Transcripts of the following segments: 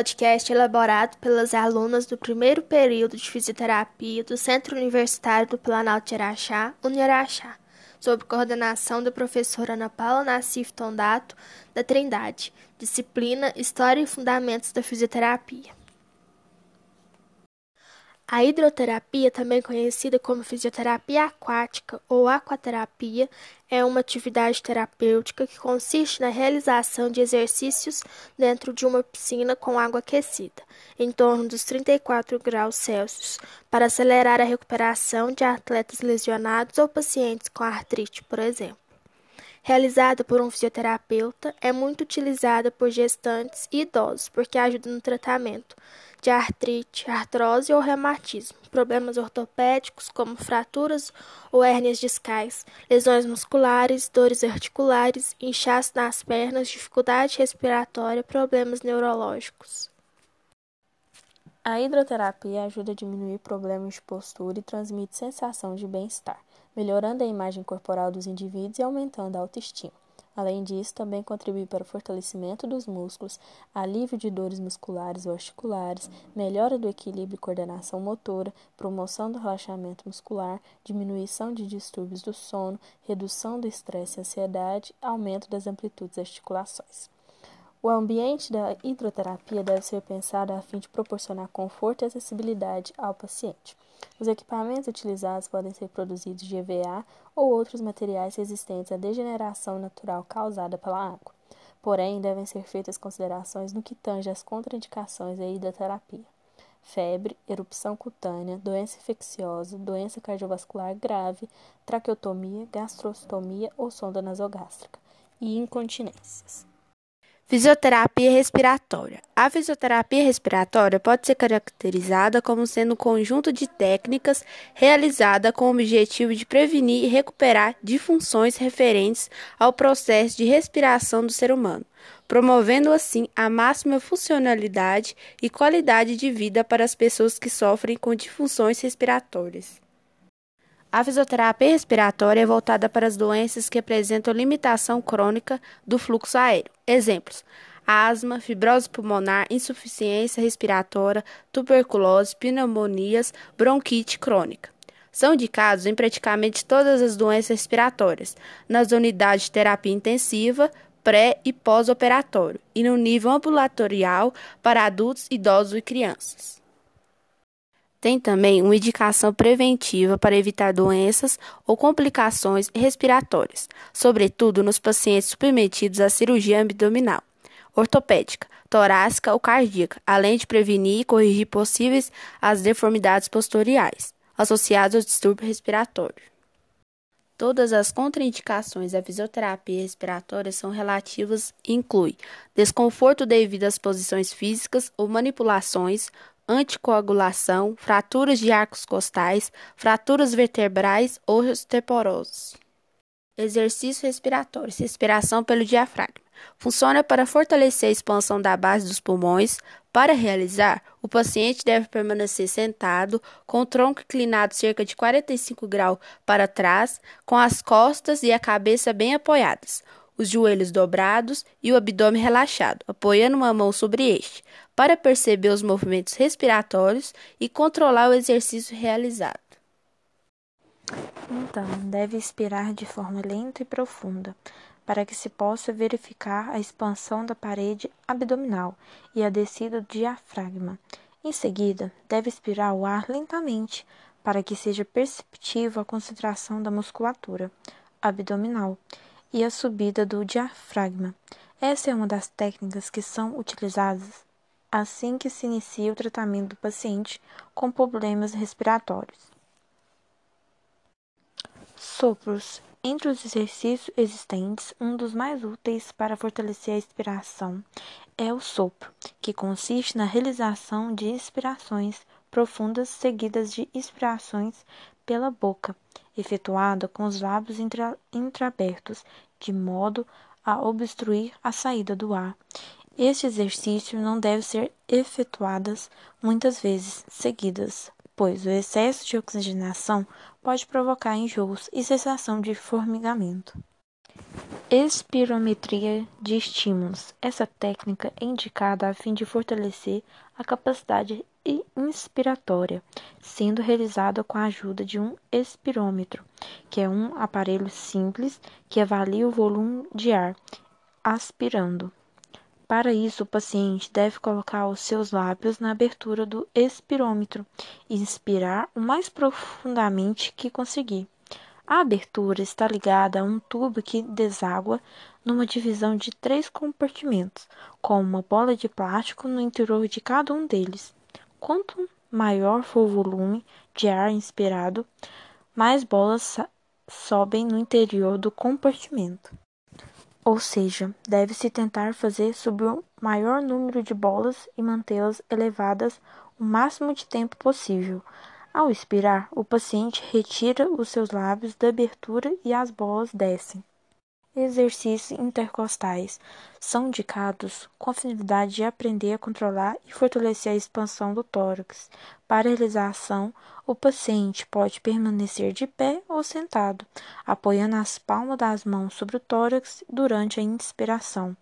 podcast elaborado pelas alunas do primeiro período de fisioterapia do Centro Universitário do Planalto de Araxá, Uniaraxá, sob coordenação da professora Ana Paula Nassif Tondato, da Trindade, disciplina História e Fundamentos da Fisioterapia. A hidroterapia, também conhecida como fisioterapia aquática ou aquaterapia, é uma atividade terapêutica que consiste na realização de exercícios dentro de uma piscina com água aquecida, em torno dos 34 graus Celsius, para acelerar a recuperação de atletas lesionados ou pacientes com artrite, por exemplo. Realizada por um fisioterapeuta, é muito utilizada por gestantes e idosos porque ajuda no tratamento de artrite, artrose ou reumatismo, problemas ortopédicos como fraturas ou hérnias discais, lesões musculares, dores articulares, inchaço nas pernas, dificuldade respiratória, problemas neurológicos. A hidroterapia ajuda a diminuir problemas de postura e transmite sensação de bem-estar, melhorando a imagem corporal dos indivíduos e aumentando a autoestima. Além disso, também contribui para o fortalecimento dos músculos, alívio de dores musculares ou articulares, melhora do equilíbrio e coordenação motora, promoção do relaxamento muscular, diminuição de distúrbios do sono, redução do estresse e ansiedade, aumento das amplitudes articulações. O ambiente da hidroterapia deve ser pensado a fim de proporcionar conforto e acessibilidade ao paciente. Os equipamentos utilizados podem ser produzidos de EVA ou outros materiais resistentes à degeneração natural causada pela água. Porém, devem ser feitas considerações no que tange às contraindicações da hidroterapia. Febre, erupção cutânea, doença infecciosa, doença cardiovascular grave, traqueotomia, gastrostomia ou sonda nasogástrica e incontinências. Fisioterapia respiratória. A fisioterapia respiratória pode ser caracterizada como sendo um conjunto de técnicas realizada com o objetivo de prevenir e recuperar disfunções referentes ao processo de respiração do ser humano, promovendo assim a máxima funcionalidade e qualidade de vida para as pessoas que sofrem com disfunções respiratórias. A fisioterapia respiratória é voltada para as doenças que apresentam limitação crônica do fluxo aéreo. Exemplos: asma, fibrose pulmonar, insuficiência respiratória, tuberculose, pneumonias, bronquite crônica. São indicados em praticamente todas as doenças respiratórias, nas unidades de terapia intensiva, pré e pós-operatório, e no nível ambulatorial para adultos, idosos e crianças. Tem também uma indicação preventiva para evitar doenças ou complicações respiratórias, sobretudo nos pacientes submetidos à cirurgia abdominal, ortopédica, torácica ou cardíaca, além de prevenir e corrigir possíveis as deformidades posteriores associadas ao distúrbio respiratório. Todas as contraindicações da fisioterapia respiratória são relativas e incluem desconforto devido às posições físicas ou manipulações, anticoagulação, fraturas de arcos costais, fraturas vertebrais ou osteoporose. Exercício respiratório, respiração pelo diafragma. Funciona para fortalecer a expansão da base dos pulmões. Para realizar, o paciente deve permanecer sentado, com o tronco inclinado cerca de 45 graus para trás, com as costas e a cabeça bem apoiadas os joelhos dobrados e o abdômen relaxado, apoiando uma mão sobre este, para perceber os movimentos respiratórios e controlar o exercício realizado. Então, deve expirar de forma lenta e profunda, para que se possa verificar a expansão da parede abdominal e a descida do diafragma. Em seguida, deve expirar o ar lentamente, para que seja perceptível a concentração da musculatura abdominal e a subida do diafragma. Essa é uma das técnicas que são utilizadas assim que se inicia o tratamento do paciente com problemas respiratórios. Sopros. Entre os exercícios existentes, um dos mais úteis para fortalecer a expiração é o sopro, que consiste na realização de inspirações profundas seguidas de expirações pela boca, efetuada com os lábios entreabertos, de modo a obstruir a saída do ar. Este exercício não deve ser efetuadas muitas vezes seguidas, pois o excesso de oxigenação pode provocar enjoos e sensação de formigamento. Espirometria de estímulos. Essa técnica é indicada a fim de fortalecer a capacidade inspiratória, sendo realizada com a ajuda de um espirômetro, que é um aparelho simples que avalia o volume de ar aspirando. Para isso, o paciente deve colocar os seus lábios na abertura do espirômetro e inspirar o mais profundamente que conseguir. A abertura está ligada a um tubo que deságua numa divisão de três compartimentos, com uma bola de plástico no interior de cada um deles. Quanto maior for o volume de ar inspirado, mais bolas sobem no interior do compartimento. Ou seja, deve-se tentar fazer subir o maior número de bolas e mantê-las elevadas o máximo de tempo possível. Ao expirar, o paciente retira os seus lábios da abertura e as bolas descem. Exercícios intercostais são indicados com a finalidade de aprender a controlar e fortalecer a expansão do tórax. Para a realização, o paciente pode permanecer de pé ou sentado, apoiando as palmas das mãos sobre o tórax durante a inspiração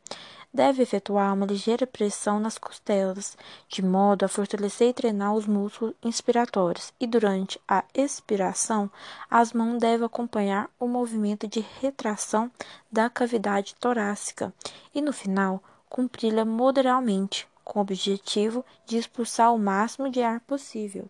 deve efetuar uma ligeira pressão nas costelas, de modo a fortalecer e treinar os músculos inspiratórios, e durante a expiração, as mãos devem acompanhar o movimento de retração da cavidade torácica e, no final, cumpri-la moderadamente, com o objetivo de expulsar o máximo de ar possível.